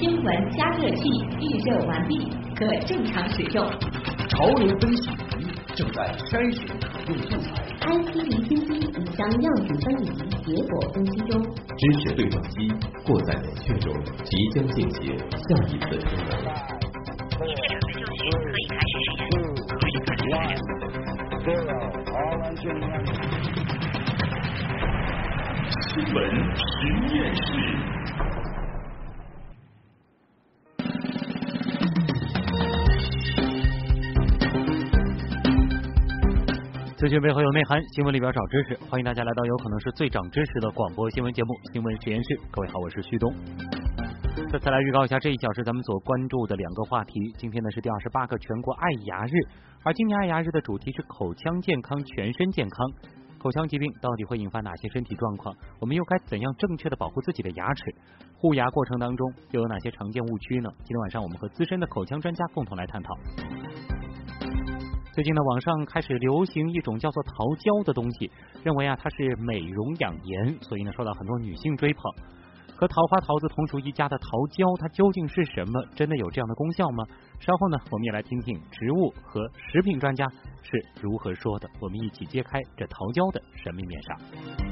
新闻加热器预热完毕，可正常使用。潮流分析仪正在筛选可用素材。IC 离心机已将样品分离，结果分析中。知识对撞机过在冷却中，即将进行下一次。一切准备就绪，可以开始实验。可以开始实验。新闻实验室。资讯背后有内涵，新闻里边找知识。欢迎大家来到有可能是最长知识的广播新闻节目《新闻实验室》。各位好，我是旭东。这次来预告一下这一小时咱们所关注的两个话题。今天呢是第二十八个全国爱牙日，而今年爱牙日的主题是口腔健康、全身健康。口腔疾病到底会引发哪些身体状况？我们又该怎样正确的保护自己的牙齿？护牙过程当中又有哪些常见误区呢？今天晚上我们和资深的口腔专家共同来探讨。最近呢，网上开始流行一种叫做桃胶的东西，认为啊它是美容养颜，所以呢受到很多女性追捧。和桃花桃子同属一家的桃胶，它究竟是什么？真的有这样的功效吗？稍后呢，我们也来听听植物和食品专家是如何说的。我们一起揭开这桃胶的神秘面纱。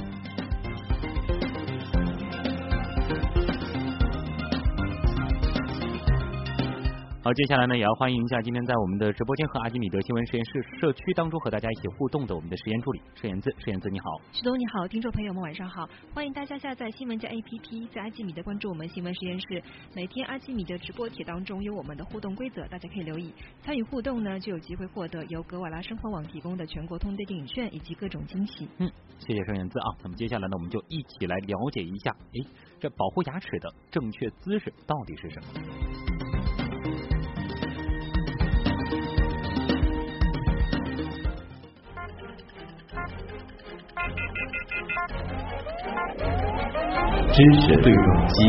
好，接下来呢，也要欢迎一下今天在我们的直播间和阿基米德新闻实验室社区当中和大家一起互动的我们的实验助理摄言子，摄言子你好，徐东你好，听众朋友们晚上好，欢迎大家下载新闻加 APP，在阿基米德关注我们新闻实验室，每天阿基米德直播帖当中有我们的互动规则，大家可以留意，参与互动呢就有机会获得由格瓦拉生活网提供的全国通兑电影券以及各种惊喜。嗯，谢谢摄言子啊，那么接下来呢，我们就一起来了解一下，哎，这保护牙齿的正确姿势到底是什么？知识对撞机。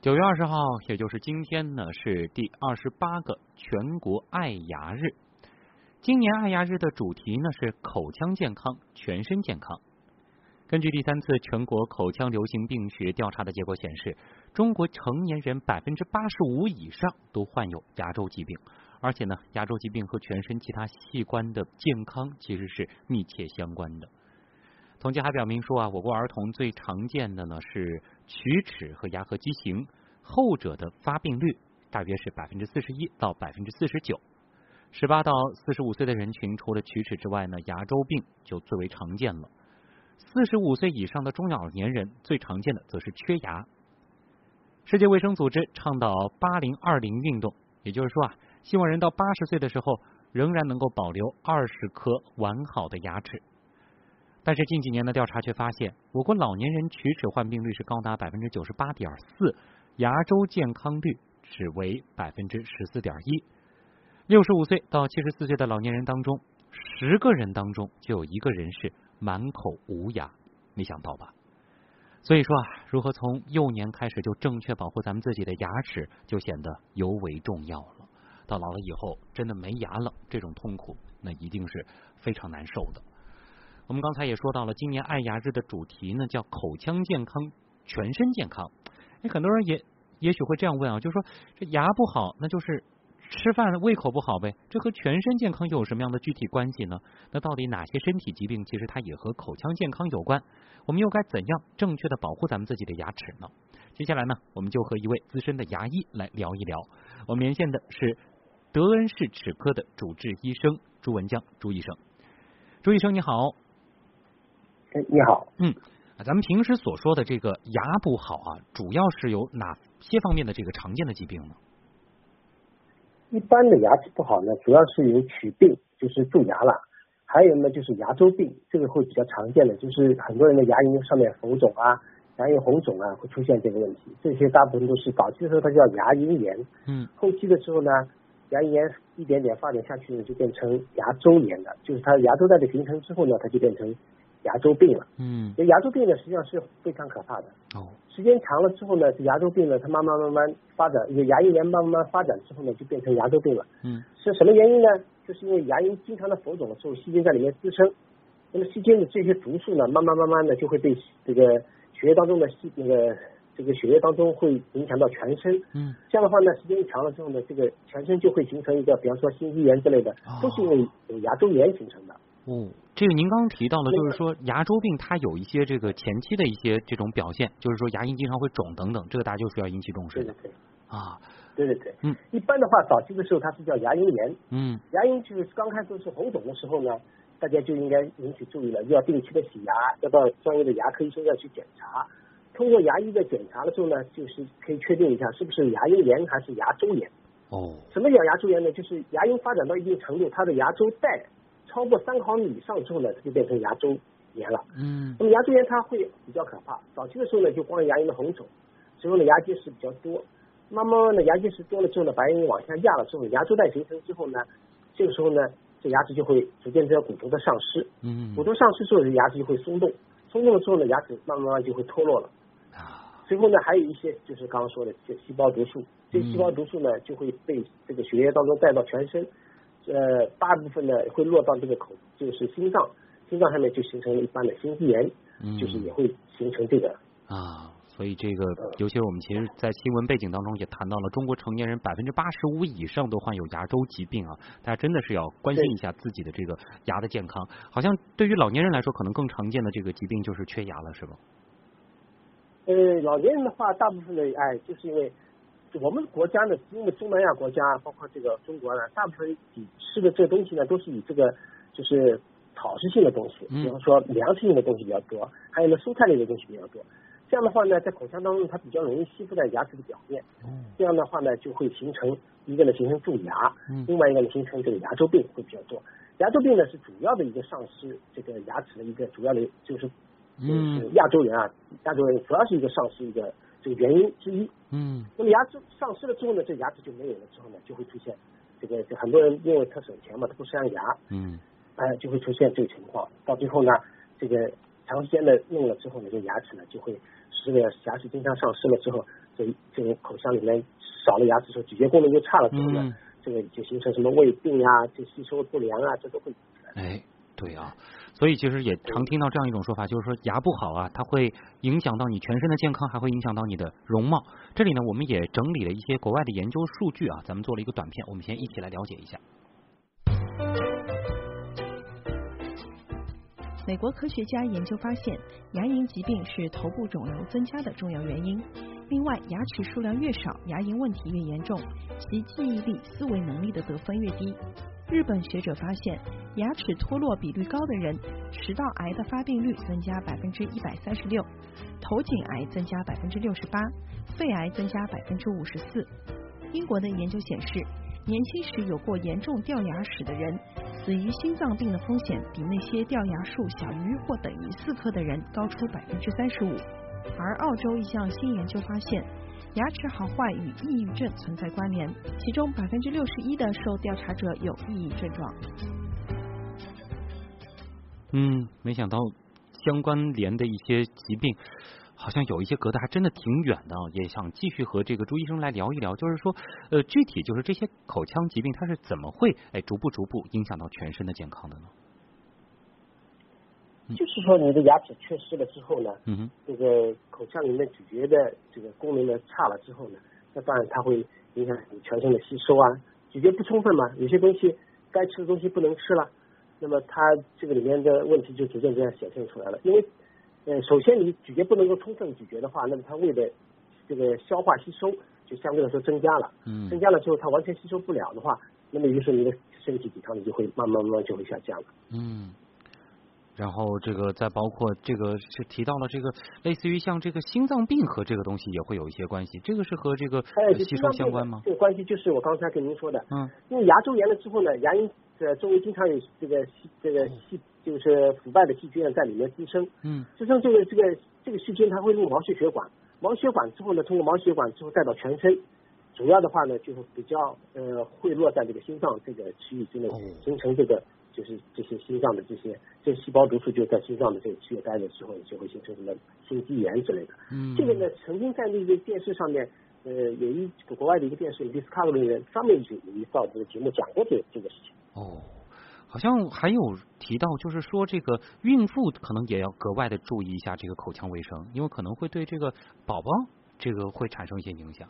九月二十号，也就是今天呢，是第二十八个全国爱牙日。今年爱牙日的主题呢是口腔健康、全身健康。根据第三次全国口腔流行病学调查的结果显示，中国成年人百分之八十五以上都患有牙周疾病。而且呢，牙周疾病和全身其他器官的健康其实是密切相关的。统计还表明说啊，我国儿童最常见的呢是龋齿和牙颌畸形，后者的发病率大约是百分之四十一到百分之四十九。十八到四十五岁的人群，除了龋齿之外呢，牙周病就最为常见了。四十五岁以上的中老年人最常见的则是缺牙。世界卫生组织倡导八零二零运动，也就是说啊。希望人到八十岁的时候仍然能够保留二十颗完好的牙齿，但是近几年的调查却发现，我国老年人龋齿患病率是高达百分之九十八点四，牙周健康率只为百分之十四点一。六十五岁到七十四岁的老年人当中，十个人当中就有一个人是满口无牙，没想到吧？所以说啊，如何从幼年开始就正确保护咱们自己的牙齿，就显得尤为重要了。到老了以后，真的没牙了，这种痛苦那一定是非常难受的。我们刚才也说到了，今年爱牙日的主题呢叫口腔健康、全身健康。哎，很多人也也许会这样问啊，就是说这牙不好，那就是吃饭胃口不好呗？这和全身健康又有什么样的具体关系呢？那到底哪些身体疾病其实它也和口腔健康有关？我们又该怎样正确的保护咱们自己的牙齿呢？接下来呢，我们就和一位资深的牙医来聊一聊。我们连线的是。德恩市齿科的主治医生朱文江朱医生，朱医生你好。哎，你好。嗯，咱们平时所说的这个牙不好啊，主要是有哪些方面的这个常见的疾病呢？一般的牙齿不好呢，主要是有龋病，就是蛀牙了；还有呢，就是牙周病，这个会比较常见的，就是很多人的牙龈上面浮肿啊，牙龈红肿啊，会出现这个问题。这些大部分都是早期的时候它叫牙龈炎，嗯，后期的时候呢。牙龈炎一点点发展下去呢，就变成牙周炎了。就是它牙周袋的形成之后呢，它就变成牙周病了。嗯，牙周病呢，实际上是非常可怕的。哦，时间长了之后呢，这牙周病呢，它慢慢慢慢发展，一个牙龈炎慢慢发展之后呢，就变成牙周病了。嗯，是什么原因呢？就是因为牙龈经常的浮肿的时候，细菌在里面滋生，那么细菌的这些毒素呢，慢慢慢慢的就会被这个血液当中的细那个这个血液当中会影响到全身。嗯，这样的话呢，时间一长了之后呢，这个全身就会形成一个，比方说心肌炎之类的，都是因为有牙周炎形成的。哦，这个您刚刚提到的，就是说牙周病它有一些这个前期的一些这种表现，就是说牙龈经常会肿等等，这个大家就是要引起重视的对对对，啊。对对对。嗯。一般的话，早期的时候它是叫牙龈炎，嗯牙龈就是刚开始是红肿的时候呢，大家就应该引起注意了，要定期的洗牙，要到专业的牙科医生要去检查。通过牙医的检查了之后呢，就是可以确定一下是不是牙龈炎还是牙周炎。哦什么叫牙周炎呢？就是牙龈发展到一定程度，它的牙周带超过三毫米以上之后呢，它就变成牙周炎了。嗯那么牙周炎它会比较可怕，早期的时候呢，就光是牙龈的红肿，之后呢牙结石比较多，慢慢慢的牙结石多了之后呢，白牙龈往下压了之后，牙周带形成之后呢，这个时候呢，这牙齿就会逐渐这个骨头的丧失，嗯骨头丧失之后，这牙齿就会松动，松动了之后呢，牙齿慢慢慢慢就会脱落了。啊最后呢，还有一些就是刚刚说的这细胞毒素，这细胞毒素呢就会被这个血液当中带到全身，呃，大部分呢会落到这个口，就是心脏，心脏上面就形成了一般的心肌炎，嗯，就是也会形成这个啊。所以这个，尤其是我们其实，在新闻背景当中也谈到了，中国成年人百分之八十五以上都患有牙周疾病啊，大家真的是要关心一下自己的这个牙的健康。好像对于老年人来说，可能更常见的这个疾病就是缺牙了，是吧？呃，老年人的话，大部分的哎，就是因为我们国家呢，因为东南亚国家，包括这个中国呢，大部分以吃的这个东西呢，都是以这个就是草食性的东西，嗯比方说粮食性的东西比较多，还有呢蔬菜类的东西比较多。这样的话呢，在口腔当中，它比较容易吸附在牙齿的表面，这样的话呢，就会形成一个呢形成蛀牙，嗯另外一个呢形成这个牙周病会比较多。牙周病呢是主要的一个丧失这个牙齿的一个主要的就是嗯。亚洲人啊，亚洲人主要是一个丧失一个这个原因之一。嗯。那么牙齿丧失了之后呢，这牙齿就没有了之后呢，就会出现这个，就很多人因为他省钱嘛，他不镶牙，嗯。哎、就会出现这个情况。到最后呢，这个长时间的用了之后呢，这牙齿呢就会使这个牙齿经常丧失了之后，这这个口腔里面少了牙齿之后，咀嚼功能就差了之后呢，嗯。这个就形成什么胃病啊，就吸收不良啊，这都会哎，对啊，所以其实也常听到这样一种说法，就是说牙不好啊，它会影响到你全身的健康，还会影响到你的容貌。这里呢，我们也整理了一些国外的研究数据啊，咱们做了一个短片，我们先一起来了解一下。美国科学家研究发现，牙龈疾病是头部肿瘤增加的重要原因。另外，牙齿数量越少，牙龈问题越严重，其记忆力、思维能力的得分越低。日本学者发现，牙齿脱落比率高的人，食道癌的发病率增加百分之一百三十六，头颈癌增加百分之六十八，肺癌增加百分之五十四。英国的研究显示，年轻时有过严重掉牙史的人，死于心脏病的风险比那些掉牙数小于或等于四颗的人高出百分之三十五。而澳洲一项新研究发现，牙齿好坏与抑郁症存在关联，其中百分之六十一的受调查者有抑郁症状。嗯，没想到相关联的一些疾病，好像有一些隔得还真的挺远的。也想继续和这个朱医生来聊一聊，就是说，呃，具体就是这些口腔疾病它是怎么会哎逐步逐步影响到全身的健康的呢？就是说你的牙齿缺失了之后呢，嗯，这个口腔里面咀嚼的这个功能呢差了之后呢，那当然它会影响你全身的吸收啊，咀嚼不充分嘛，有些东西该吃的东西不能吃了，那么它这个里面的问题就逐渐这样显现出来了。因为呃，首先你咀嚼不能够充分咀嚼的话，那么它胃的这个消化吸收就相对来说增加了，嗯增加了之后它完全吸收不了的话，那么于是你的身体抵抗力就会慢慢慢慢就会下降了。嗯。然后这个再包括这个是提到了这个类似于像这个心脏病和这个东西也会有一些关系，这个是和这个吸收相关吗？这个关系就是我刚才跟您说的，嗯因为牙周炎了之后呢，牙龈这周围经常有这个细这个细就是腐败的细菌在里面滋生，嗯滋生这个这个这个细菌它会入毛细血管，毛细血管之后呢，通过毛细血管之后带到全身，主要的话呢就是比较呃会落在这个心脏这个区域之内哦，形成这个就是这些心脏的这些这细胞毒素就在心脏的这个区域待的时候，就会形成什么心肌炎之类的。嗯，这个呢，曾经在那个电视上面，呃，有一国外的一个电视 Discovery 呢，专门有有一道这个节目讲过这个这个事情。哦，好像还有提到，就是说这个孕妇可能也要格外的注意一下这个口腔卫生，因为可能会对这个宝宝这个会产生一些影响。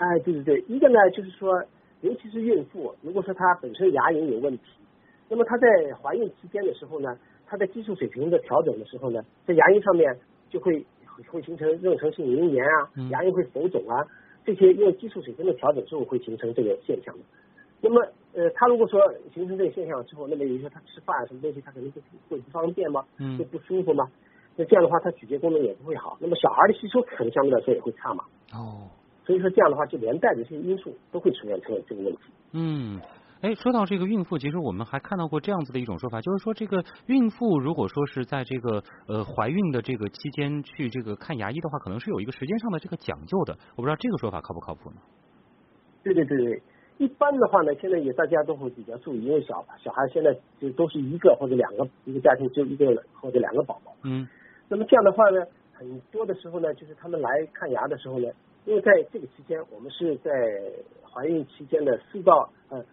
哎，对对对，一个呢就是说，尤其是孕妇，如果说她本身牙龈有问题，那么她在怀孕期间的时候呢，她的激素水平的调整的时候呢，在牙龈上面就会会形成妊娠性龈炎啊，牙龈会浮肿啊，这些因为激素水平的调整之后会形成这个现象的。那么呃，她如果说形成这个现象之后，那么有时候她吃饭什么东西，她肯定会会不方便吗？嗯会不舒服吗？那这样的话，她咀嚼功能也不会好，那么小孩的吸收可能相对来说也会差嘛。哦，所以说这样的话，就连带着这些因素都会出现出这个问题。嗯。哎，说到这个孕妇，其实我们还看到过这样子的一种说法，就是说这个孕妇如果说是在这个呃怀孕的这个期间去这个看牙医的话，可能是有一个时间上的这个讲究的。我不知道这个说法靠不靠谱呢？对对对对，一般的话呢，现在也大家都会比较注意，因为小小孩现在就都是一个或者两个一个家庭就一个或者两个宝宝。嗯那么这样的话呢，很多的时候呢，就是他们来看牙的时候呢，因为在这个期间，我们是在怀孕期间的四到呃，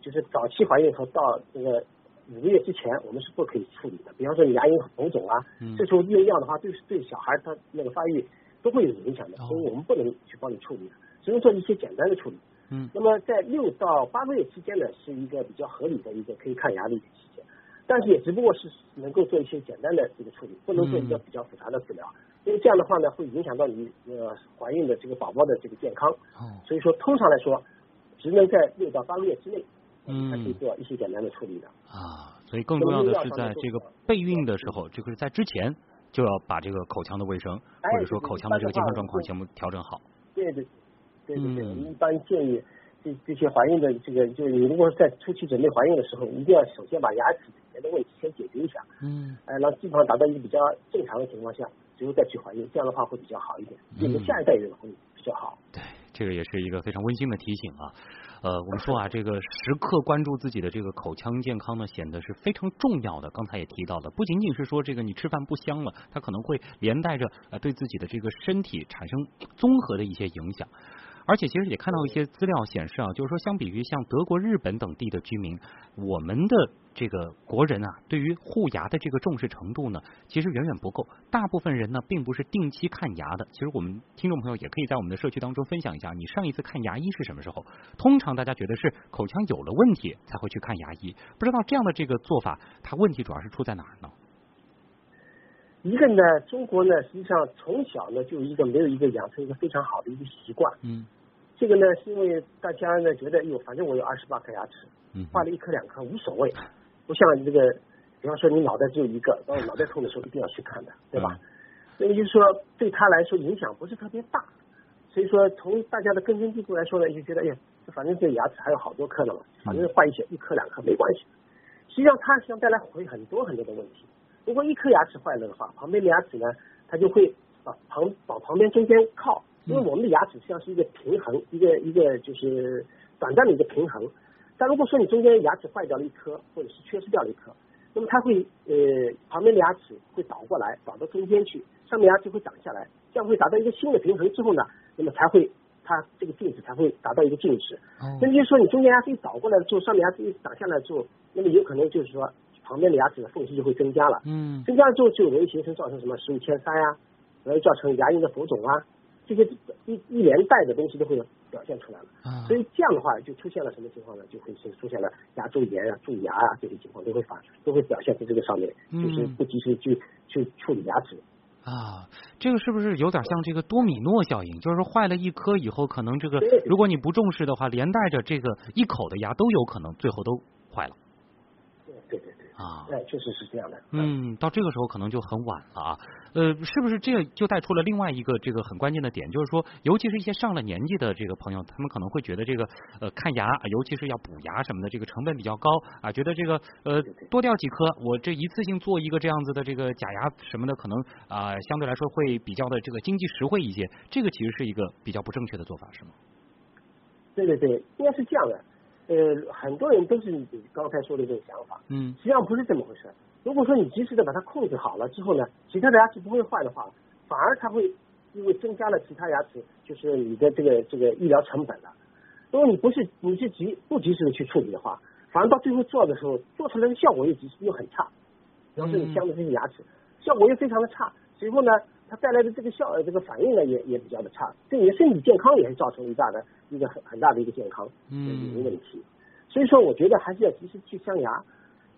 就是早期怀孕和到这个五个月之前，我们是不可以处理的。比方说你牙龈红肿啊，嗯这时候用药的话，对对小孩他那个发育都会有影响的，哦所以我们不能去帮你处理，只能做一些简单的处理。嗯那么在六到八个月期间呢，是一个比较合理的一个可以看牙的一个期间，但是也只不过是能够做一些简单的这个处理，不能做一个比较复杂的治疗，因为这样的话呢，会影响到你呃怀孕的这个宝宝的这个健康。哦所以说，通常来说，只能在六到八个月之内，嗯才可以做一些简单的处理的。啊，所以更重要的是在这个备孕的时候，这个是在之前就要把这个口腔的卫生哎或者说口腔的这个健康状况全部调整好。对对对对对，嗯我们一般建议这这些怀孕的这个，就是你如果是在初期准备怀孕的时候，一定要首先把牙齿里面的问题先解决一下，嗯呃，让基本上达到一个比较正常的情况下，最后再去怀孕，这样的话会比较好一点，对你的下一代人会比较好。对，这个也是一个非常温馨的提醒啊。呃，我们说啊，这个时刻关注自己的这个口腔健康呢，显得是非常重要的。刚才也提到了，不仅仅是说这个你吃饭不香了，它可能会连带着呃对自己的这个身体产生综合的一些影响。而且其实也看到一些资料显示啊，就是说相比于像德国、日本等地的居民，我们的这个国人啊，对于护牙的这个重视程度呢，其实远远不够。大部分人呢，并不是定期看牙的。其实我们听众朋友也可以在我们的社区当中分享一下，你上一次看牙医是什么时候？通常大家觉得是口腔有了问题才会去看牙医，不知道这样的这个做法，它问题主要是出在哪儿呢？一个呢，中国呢，实际上从小呢就一个没有一个养成一个非常好的一个习惯。嗯这个呢，是因为大家呢觉得，哎呦，反正我有二十八颗牙齿，嗯坏了一颗两颗无所谓，不像这个，比方说你脑袋只有一个，然后脑袋痛的时候一定要去看的，对吧？那么就是说，对他来说影响不是特别大，所以说从大家的根深蒂固来说呢，就觉得，哎呀，反正这牙齿还有好多颗呢嘛，反正坏一些一颗两颗没关系。实际上它实际上带来会很多很多的问题。如果一颗牙齿坏了的话，旁边的牙齿呢，它就会把旁往旁边中间靠，因为我们的牙齿实际上是一个平衡，一个一个就是短暂的一个平衡。但如果说你中间牙齿坏掉了一颗，或者是缺失掉了一颗，那么它会呃旁边的牙齿会倒过来，倒到中间去，上面牙齿会长下来，这样会达到一个新的平衡之后呢，那么才会它这个镜子才会达到一个静止。哦那么就是说你中间牙齿一倒过来之后，上面牙齿一长下来之后，那么有可能就是说旁边的牙齿的缝隙就会增加了。嗯增加了之后就容易形成造成什么食物牵塞呀，容易造成牙龈的浮肿啊，这些一一连带的东西都会表现出来了。啊所以这样的话就出现了什么情况呢？就会是出现了牙周炎啊、蛀牙啊这些情况都会发都会表现在这个上面，嗯就是不及时去去处理牙齿。啊，这个是不是有点像这个多米诺效应？就是说坏了一颗以后，可能这个如果你不重视的话，连带着这个一口的牙都有可能最后都坏了啊。哎，确实是这样的。嗯，到这个时候可能就很晚了啊。呃，是不是这就带出了另外一个这个很关键的点，就是说，尤其是一些上了年纪的这个朋友，他们可能会觉得这个呃看牙，尤其是要补牙什么的，这个成本比较高啊，觉得这个呃多掉几颗，我这一次性做一个这样子的这个假牙什么的，可能啊、相对来说会比较的这个经济实惠一些。这个其实是一个比较不正确的做法，是吗？对对对，应该是这样的。呃，很多人都是你刚才说的这种想法，嗯实际上不是这么回事。如果说你及时的把它控制好了之后呢，其他的牙齿不会坏的话，反而它会因为增加了其他牙齿，就是你的这个这个医疗成本了。如果你不是你是及不及时的去处理的话，反而到最后做的时候，做出来的效果又又很差。比方说你镶的这些牙齿，效果又非常的差，随后呢，它带来的这个效这个反应呢也也比较的差，对你的身体健康也是造成一大的一个很很大的一个健康嗯问题。所以说，我觉得还是要及时去镶牙，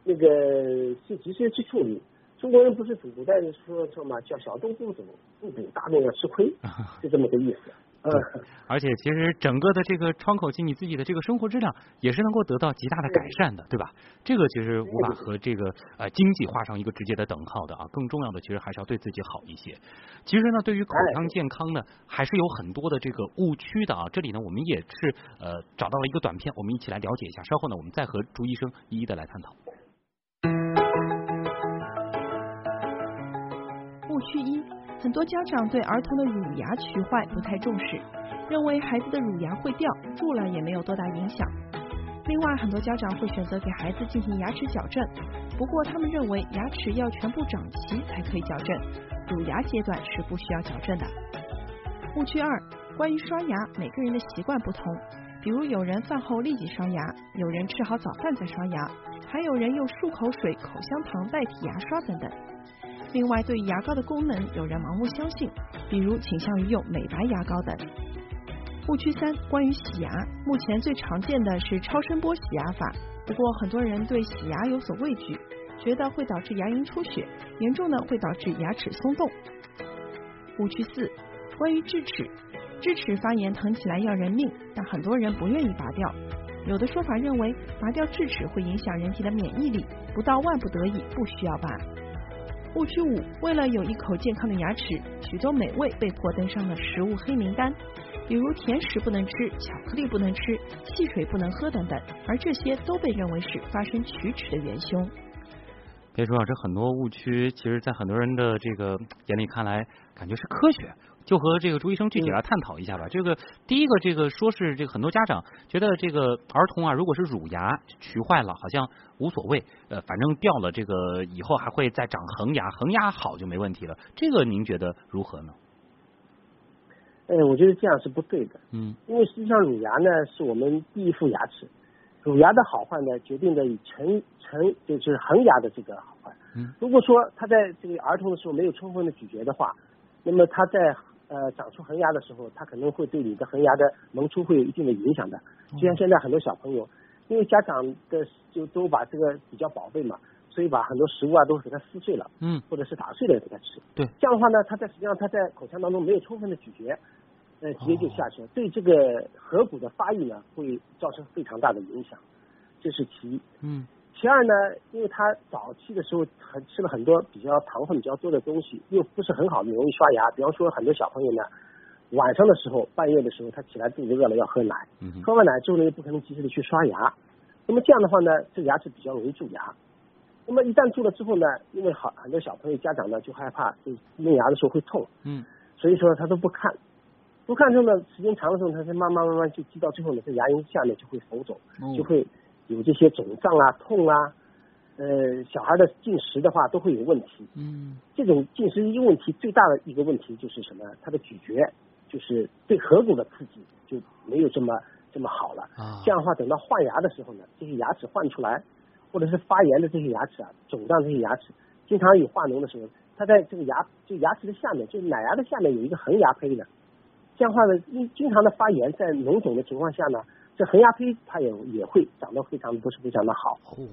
那个去及时去处理。中国人不是古代说说嘛，叫小动不补，不补大动要吃亏，就这么个意思。对，而且其实整个的这个窗口期，你自己的这个生活质量也是能够得到极大的改善的，对吧？这个其实无法和这个呃经济画上一个直接的等号的啊。更重要的，其实还是要对自己好一些。其实呢，对于口腔健康呢，还是有很多的这个误区的啊。这里呢，我们也是呃找到了一个短片，我们一起来了解一下。稍后呢，我们再和朱医生一一的来探讨。误区一：很多家长对儿童的乳牙龋坏不太重视，认为孩子的乳牙会掉，蛀了也没有多大影响。另外，很多家长会选择给孩子进行牙齿矫正，不过他们认为牙齿要全部长齐才可以矫正，乳牙阶段是不需要矫正的。误区二：关于刷牙，每个人的习惯不同，比如有人饭后立即刷牙，有人吃好早饭再刷牙，还有人用漱口水、口香糖代替牙刷等等。另外，对牙膏的功能，有人盲目相信，比如倾向于用美白牙膏等。误区三：关于洗牙，目前最常见的是超声波洗牙法，不过很多人对洗牙有所畏惧，觉得会导致牙龈出血，严重呢会导致牙齿松动。误区四：关于智齿，智齿发炎疼起来要人命，但很多人不愿意拔掉。有的说法认为，拔掉智齿会影响人体的免疫力，不到万不得已不需要拔。误区五：为了有一口健康的牙齿，许多美味被迫登上了食物黑名单，比如甜食不能吃、巧克力不能吃、汽水不能喝等等，而这些都被认为是发生龋齿的元凶。别说啊，这很多误区，其实在很多人的这个眼里看来，感觉是科学。就和这个朱医生具体来探讨一下吧。这个第一个，这个说是这个很多家长觉得这个儿童啊，如果是乳牙龋坏了，好像无所谓，呃，反正掉了这个以后还会再长恒牙，恒牙好就没问题了。这个您觉得如何呢？哎，我觉得这样是不对的。嗯，因为实际上乳牙呢是我们第一副牙齿，乳牙的好坏呢决定着以成成就是恒牙的这个如果说他在这个儿童的时候没有充分的咀嚼的话，那么他在呃长出恒牙的时候，他可能会对你的恒牙的萌出会有一定的影响的。就像现在很多小朋友，因为家长的就都把这个比较宝贝嘛，所以把很多食物啊都给他撕碎了，嗯，或者是打碎了给他吃。对，这样的话呢，他在实际上他在口腔当中没有充分的咀嚼，呃，直接就下去了，对这个颌骨的发育呢会造成非常大的影响，这是其一。嗯。其二呢，因为他早期的时候很吃了很多比较糖分比较多的东西，又不是很好的容易刷牙。比方说很多小朋友呢，晚上的时候半夜的时候他起来肚子饿了要喝奶，嗯、喝完奶之后呢又不可能及时的去刷牙，那么这样的话呢，这个牙齿比较容易蛀牙。那么一旦蛀了之后呢，因为好很多小朋友家长呢就害怕，就弄牙的时候会痛，嗯，所以说他都不看，不看之后呢，时间长了之后，他就慢慢慢慢就积到最后呢，这牙龈下面就会浮肿，哦、就会。有这些肿胀啊、痛啊，呃，小孩的进食的话都会有问题。嗯，这种进食一问题最大的一个问题就是什么？他的咀嚼就是对颌骨的刺激就没有这么这么好了。啊，这样的话，等到换牙的时候呢，这些牙齿换出来，或者是发炎的这些牙齿啊、肿胀这些牙齿，经常有化脓的时候，它在这个牙就牙齿的下面，就是奶牙的下面有一个恒牙胚的。这样的话呢，因经常的发炎，在脓肿的情况下呢。这恒牙胚它也也会长得非常不是非常的好，哦，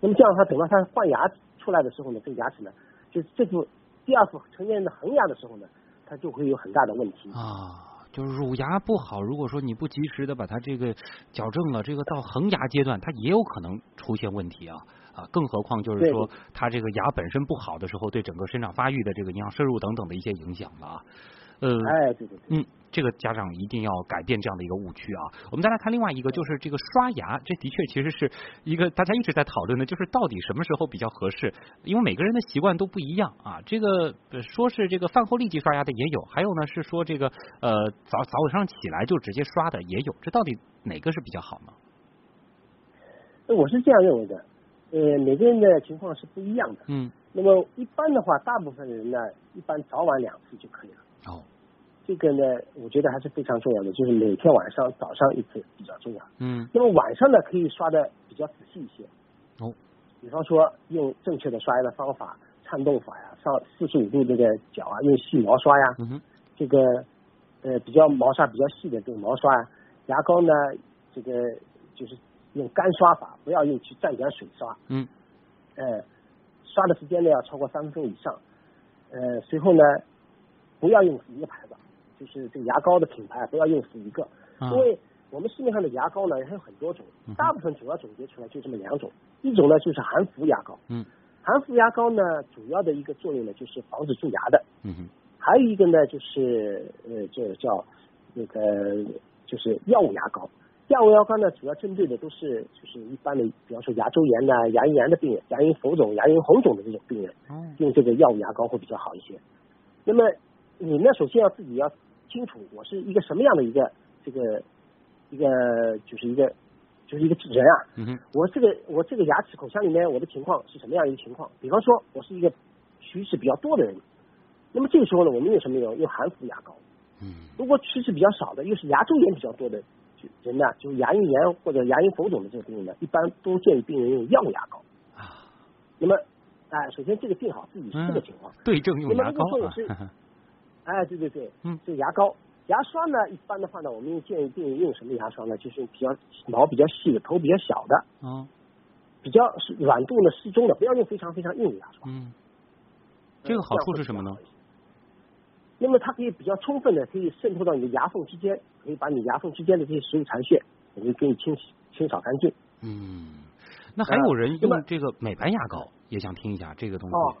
那么这样的话，等到它换牙出来的时候呢，这个牙齿呢，就是这副第二副成年人的恒牙的时候呢，它就会有很大的问题啊。就是乳牙不好，如果说你不及时的把它这个矫正了，这个到恒牙阶段，它也有可能出现问题啊啊！更何况就是说，它这个牙本身不好的时候，对整个生长发育的这个营养摄入等等的一些影响了啊。呃，哎，对对对，嗯，这个家长一定要改变这样的一个误区啊。我们再来看另外一个，就是这个刷牙，这的确其实是一个大家一直在讨论的，就是到底什么时候比较合适？因为每个人的习惯都不一样啊。这个说是这个饭后立即刷牙的也有，还有呢是说这个呃早早上起来就直接刷的也有，这到底哪个是比较好呢？我是这样认为的，呃，每个人的情况是不一样的。嗯。那么一般的话，大部分人呢，一般早晚两次就可以了。哦。这个呢，我觉得还是非常重要的，就是每天晚上早上一次比较重要。嗯那么晚上呢，可以刷的比较仔细一些。哦。比方说，用正确的刷牙的方法，颤动法呀，上四十五度这个角啊，用细毛刷呀。嗯哼。这个呃比较毛刷比较细的这个毛刷呀，牙膏呢，这个就是用干刷法，不要用去蘸点水刷。嗯。呃，刷的时间呢要超过三分钟以上。呃，随后呢，不要用一个牌子，就是这个牙膏的品牌不要用死一个，啊因为我们市面上的牙膏呢还有很多种，大部分主要总结出来就这么两种，一种呢就是含氟牙膏，嗯含氟牙膏呢主要的一个作用呢就是防止蛀牙的，嗯哼还有一个呢就是呃这叫那个就是药物牙膏。药物牙膏呢，主要针对的都是就是一般的，比方说牙周炎呐、牙龈炎的病人、牙龈浮肿、牙龈红肿的这种病人，哦用这个药物牙膏会比较好一些。那么你呢，首先要自己要清楚我是一个什么样的一个这个一个就是一个就是一个人啊，嗯我这个我这个牙齿口腔里面我的情况是什么样一个情况？比方说我是一个龋齿比较多的人，那么这个时候呢，我们用什么用？用含氟牙膏。嗯如果龋齿比较少的，又是牙周炎比较多的就人呢，就是牙龈炎或者牙龈浮肿的这个病人呢，一般都建议病人用药物牙膏。啊那么，哎，首先这个定好自己是这个情况。对症用牙膏 哎，对对对，嗯，这个牙膏。牙刷呢，一般的话呢，我们建议病人用什么牙刷呢？就是比较毛比较细的，头比较小的，嗯比较是软度呢适中的，不要用非常非常硬的牙刷。嗯，这个好处是什么呢？那么它可以比较充分的可以渗透到你的牙缝之间，可以把你牙缝之间的这些食物残屑，也就给你清洗清扫干净。嗯，那还有人用这个美白牙膏，也想听一下这个东西。哦，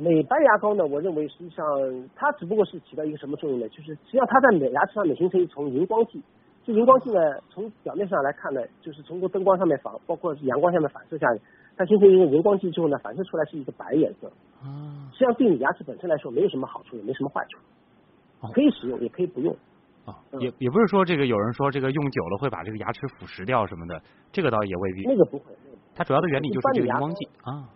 美白牙膏呢，我认为实际上它只不过是起到一个什么作用呢？就是实际上它在美牙齿上面形成一层荧光剂，这荧光剂呢，从表面上来看呢，就是通过灯光上面反，包括阳光下面反射下来，它形成一个荧光剂之后呢，反射出来是一个白颜色。啊实际上对你牙齿本身来说没有什么好处，也没什么坏处哦，可以使用也可以不用。啊，嗯也也不是说这个有人说这个用久了会把这个牙齿腐蚀掉什么的，这个倒也未必。那个不会，那个不会它主要的原理就是这个荧光剂一啊。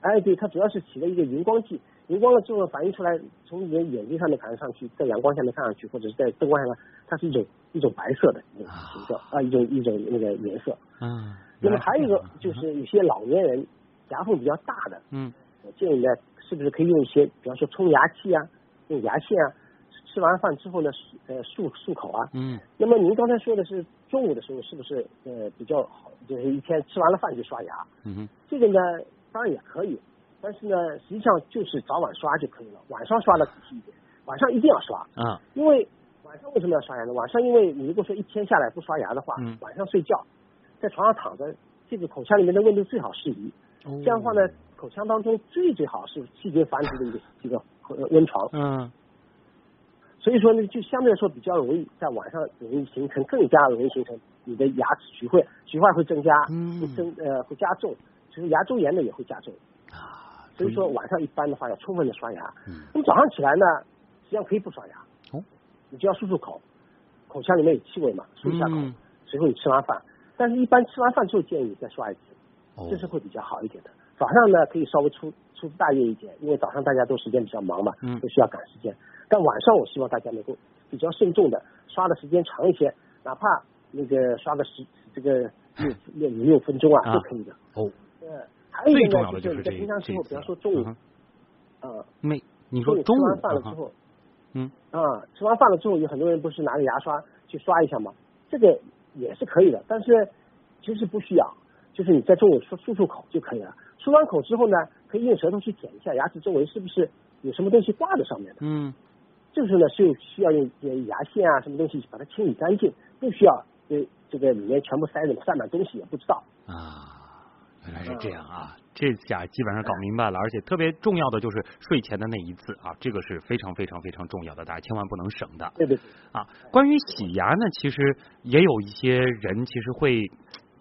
哎，对，它主要是起了一个荧光剂，荧光了之后反映出来，从你的眼睛上面看上去，在阳光下面看上去，或者是在灯光下面，它是一种一种白色的一种形状啊，一种一种那个颜色。嗯。那么还有一个就是有些老年人牙缝比较大的，嗯我建议呢，是不是可以用一些，比方说冲牙器啊，用牙线啊，吃完饭之后呢，呃漱漱口啊。嗯那么您刚才说的是中午的时候是不是呃比较好，就是一天吃完了饭就刷牙？嗯哼这个呢，当然也可以，但是呢，实际上就是早晚刷就可以了，晚上刷的仔细一点，晚上一定要刷，啊。因为晚上为什么要刷牙呢？晚上因为你如果说一天下来不刷牙的话，嗯。晚上睡觉在床上躺着，这个口腔里面的温度最好适宜，哦。这样的话呢，口腔当中最最好是细菌繁殖的一个一个呃温床，嗯。所以说呢，就相对来说比较容易在晚上容易形成，更加容易形成你的牙齿龋坏，龋坏会增加，嗯。会增呃会加重，其实牙周炎呢也会加重。啊，所以说晚上一般的话要充分的刷牙。嗯那么早上起来呢，实际上可以不刷牙。哦。你就要漱漱口，口腔里面有气味嘛，漱一下口，嗯随后你吃完饭。但是，一般吃完饭之后建议你再刷一次，哦这是会比较好一点的。早上呢可以稍微粗粗枝大叶一点，因为早上大家都时间比较忙嘛，嗯都需要赶时间。但晚上我希望大家能够比较慎重的刷的时间长一些，哪怕那个刷个十这个六六五六分钟啊啊都可以的。哦，呃，还有一最重要个就是在平常时候，这一次比方说中午嗯，呃，没你说中午午吃完饭了之啊后，嗯啊，吃完饭了之后，有很多人不是拿着牙刷去刷一下吗？这个也是可以的，但是其实不需要，就是你在中午漱漱漱口就可以了。漱完口之后呢，可以用舌头去舔一下牙齿周围是不是有什么东西挂在上面的。嗯这个时候呢，是有需要用呃牙线啊什么东西把它清理干净，不需要呃这个里面全部塞着塞满东西也不知道。啊，原来是这样啊，这下基本上搞明白了，而且特别重要的就是睡前的那一次啊，这个是非常非常非常重要的，大家千万不能省的对对对。啊。关于洗牙呢，其实也有一些人其实会。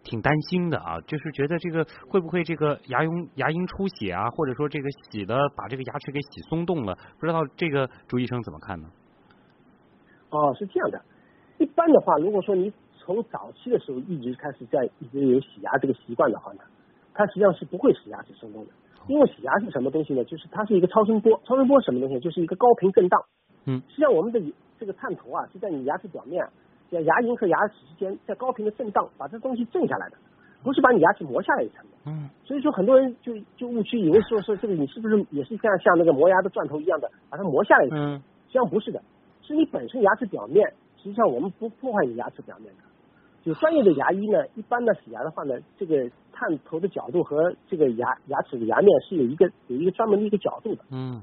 挺担心的啊，就是觉得这个会不会这个牙龈牙龈出血啊，或者说这个洗的把这个牙齿给洗松动了，不知道这个朱医生怎么看呢？哦，是这样的。一般的话，如果说你从早期的时候一直开始在一直有洗牙这个习惯的话呢，它实际上是不会使牙齿松动的。因为洗牙是什么东西呢？就是它是一个超声波，超声波什么东西？就是一个高频震荡。嗯，实际上我们的这个探头啊是在你牙齿表面，在牙龈和牙齿之间在高频的震荡，把这东西震下来的，不是把你牙齿磨下来一层的。嗯，所以说很多人就就误区以为说说这个你是不是也是像像那个磨牙的钻头一样的把它磨下来一层？嗯，实际上不是的，是你本身牙齿表面，实际上我们不破坏你牙齿表面的。就专业的牙医呢，一般的洗牙的话呢，这个探头的角度和这个牙牙齿的牙面是有一个有一个专门的一个角度的。嗯，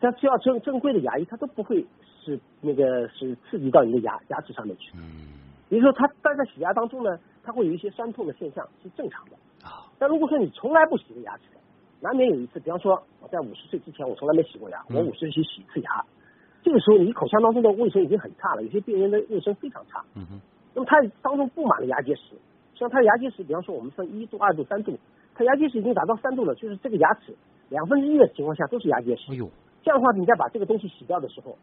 但只要正正规的牙医，他都不会是那个是刺激到你的牙牙齿上面去。嗯，也就是说，他但在洗牙当中呢，它会有一些酸痛的现象是正常的。啊，但如果说你从来不洗过牙齿的，难免有一次，比方说我在五十岁之前我从来没洗过牙，嗯我五十岁去洗一次牙，这个时候你口腔当中的卫生已经很差了，有些病人的卫生非常差。嗯哼，那么它当中布满了牙结石，像它的牙结石，比方说我们分一度、二度、三度，它牙结石已经达到三度了，就是这个牙齿两分之一的情况下都是牙结石。哎呦，这样的话，你再把这个东西洗掉的时候，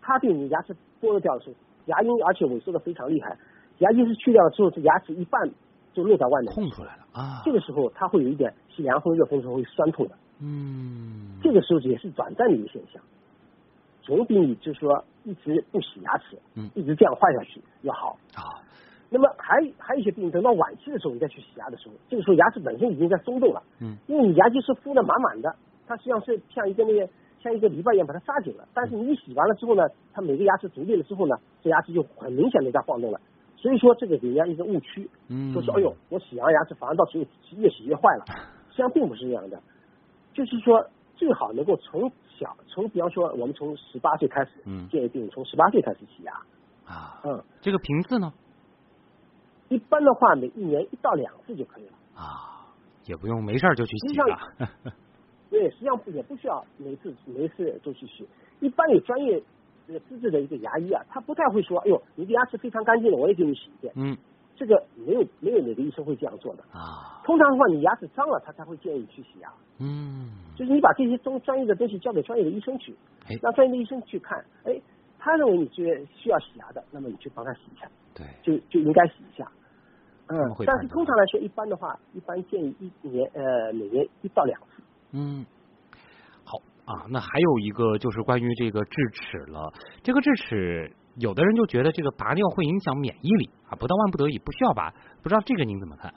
它对你牙齿剥落掉的时候，牙龈而且萎缩的非常厉害，牙结石去掉了之后，这牙齿一半就露在外面。空出来了啊，这个时候它会有一点是凉风、热风的时候会酸痛的，嗯，这个时候也是短暂的一个现象，总比你就是说一直不洗牙齿，嗯一直这样换下去要好。啊，那么还还有一些病人等到晚期的时候，你再去洗牙的时候，这个时候牙齿本身已经在松动了，嗯，因为你牙结石敷的满满的，它实际上是像一个那个像一个篱笆一样把它扎紧了。但是你一洗完了之后呢，它每个牙齿独立了之后呢，这牙齿就很明显的在晃动了。所以说这个给人家一个误区，嗯，说是哎呦，我洗完牙齿反而到时候越洗越坏了，实际上并不是这样的，就是说最好能够从小从比方说我们从十八岁开始，嗯建议病人从十八岁开始洗牙，啊，嗯，这个频次呢？一般的话每一年一到两次就可以了。啊，也不用没事就去洗牙，对，实际上不也不需要每次每次都去洗。一般有专业这个资质的一个牙医啊，他不太会说，哎呦，你的牙齿非常干净了，我也给你洗一遍。嗯这个没有没有哪个医生会这样做的。啊，通常的话，你牙齿脏了，他才会建议去洗牙。嗯，就是你把这些东专业的东西交给专业的医生去哎，让专业的医生去看，哎，他认为你这需要洗牙的，那么你去帮他洗一下，对，就就应该洗一下。嗯但是通常来说，一般的话，一般建议一年呃每年一到两次。嗯，好啊，那还有一个就是关于这个智齿了。这个智齿，有的人就觉得这个拔掉会影响免疫力啊，不到万不得已不需要拔，不知道这个您怎么看？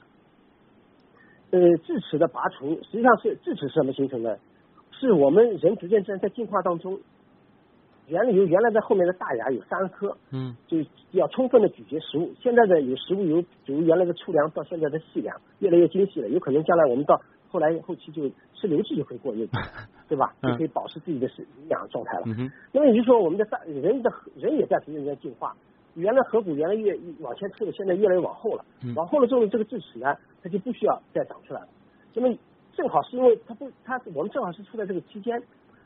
呃，智齿的拔除实际上是智齿是什么形成的？是我们人逐渐在在进化当中，原来由原来在后面的大牙有三颗，嗯就要充分的咀嚼食物。现在的有食物由由原来的粗粮到现在的细粮，越来越精细了。有可能将来我们到后来后期就吃流质就可以过日子，对吧？嗯就可以保持自己的是营养状态了。那么也就是说，我们的大人的人也在逐渐在进化。原来颌骨原来越往前推的，现在越来越往后了。嗯往后了之后，这个智齿呢，它就不需要再长出来了。那么正好是因为它不，它我们正好是处在这个期间，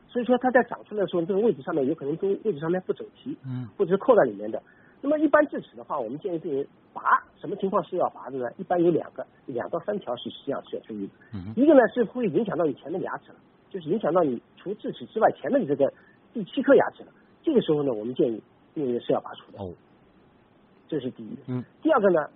所以说它在长出来的时候，这个位置上面有可能都位置上面不整齐，嗯或者是扣在里面的。那么一般智齿的话，我们建议病人拔，什么情况是要拔的呢？一般有两个，两到三条是实际上是要注意的。嗯，一个呢是会影响到你前面的牙齿了，就是影响到你除智齿之外前面的这个第七颗牙齿了。这个时候呢，我们建议病人是要拔除的。哦，这是第一。嗯第二个呢，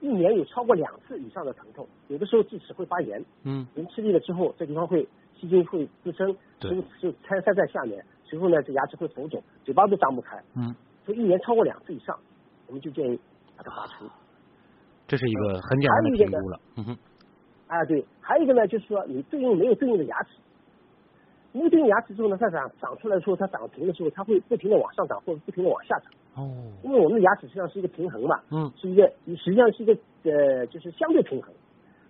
一年有超过两次以上的疼痛，有的时候智齿会发炎，嗯人吃力了之后，这地方会细菌会滋生，对就就塞塞在下面，随后呢，这牙齿会浮肿，嘴巴都张不开。嗯，所以一年超过两次以上，我们就建议把它拔除。这是一个很简单的评估了。嗯哼，啊，对，还有一个呢，就是说你对应没有对应的牙齿，没有对应牙齿之后呢，它长长出来的时候，它长平的时候，它会不停的往上长或者不停的往下长，哦，因为我们的牙齿实际上是一个平衡嘛，嗯是一个实际上是一个呃就是相对平衡，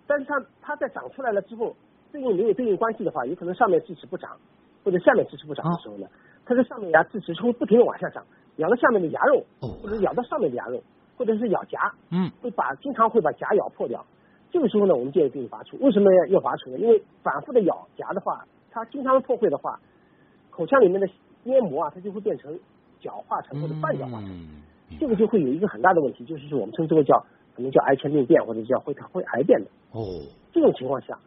但是它它在长出来了之后，对应没有对应关系的话，有可能上面智齿不长，或者下面智齿不长的时候呢，它的上面牙智齿会不停的往下长，咬到下面的牙肉，哦或者咬到上面的牙肉，或者是咬夹，嗯会把经常会把夹咬破掉。这个时候呢，我们建议给你拔除。为什么要要拔除呢？因为反复的咬夹的话，它经常破坏的话，口腔里面的黏膜啊，它就会变成角化层或者半角化层，嗯，这个就会有一个很大的问题，就是说我们称之为叫可能叫癌前病变或者叫会会癌变的。哦，这种情况下，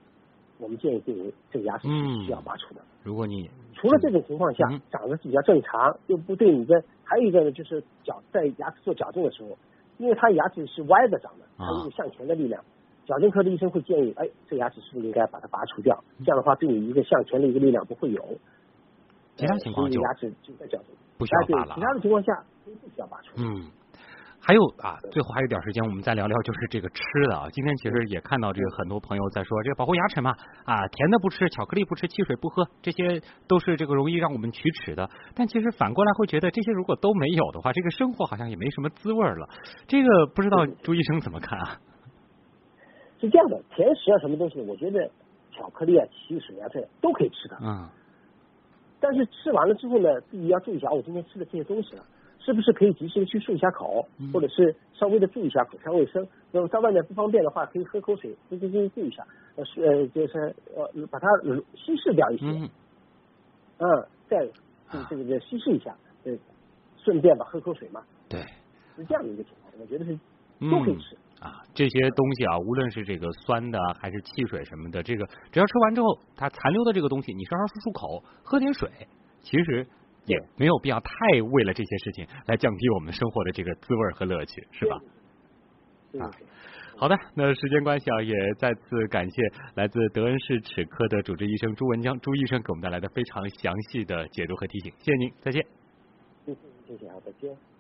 我们建议病人这个牙齿嗯是需要拔除的。如果你除了这种情况下嗯长得比较正常，又不对你的，还有一个呢，就是矫在牙齿做矫正的时候，因为它牙齿是歪的长的，它啊有向前的力量，矫正科的医生会建议，哎，这牙齿是不是应该把它拔除掉？这样的话，对你一个向前的一个力量不会有。其他情况就牙齿就在矫正，不需要拔了。其他的情况下不需要拔除。嗯。还有啊，最后还有点时间，我们再聊聊就是这个吃的啊。今天其实也看到这个很多朋友在说，这个保护牙齿嘛啊，甜的不吃，巧克力不吃，汽水不喝，这些都是这个容易让我们龋齿的。但其实反过来会觉得，这些如果都没有的话，这个生活好像也没什么滋味了。这个不知道朱医生怎么看啊？是这样的，甜食啊，什么东西，我觉得巧克力啊、汽水啊，这都可以吃的。嗯。但是吃完了之后呢，自己要注意一下，我今天吃的这些东西了。是不是可以及时的去漱一下口，或者是稍微的注意一下口腔卫生？那么在外面不方便的话，可以喝口水，轻轻轻注意一下，呃，呃，就是呃，把它稀释掉一些，嗯，再这个这个稀释一下，呃，顺便吧，喝口水嘛，对，是这样的一个情况，我觉得是都可以吃啊，这些东西啊，无论是这个酸的还是汽水什么的，这个只要吃完之后，它残留的这个东西，你稍稍漱漱口，喝点水，其实。也没有必要太为了这些事情来降低我们生活的这个滋味和乐趣，是吧？啊，好的，那时间关系啊，也再次感谢来自德恩市齿科的主治医生朱文江朱医生给我们带来的非常详细的解读和提醒，谢谢您，再见。谢谢，谢谢，好，再见。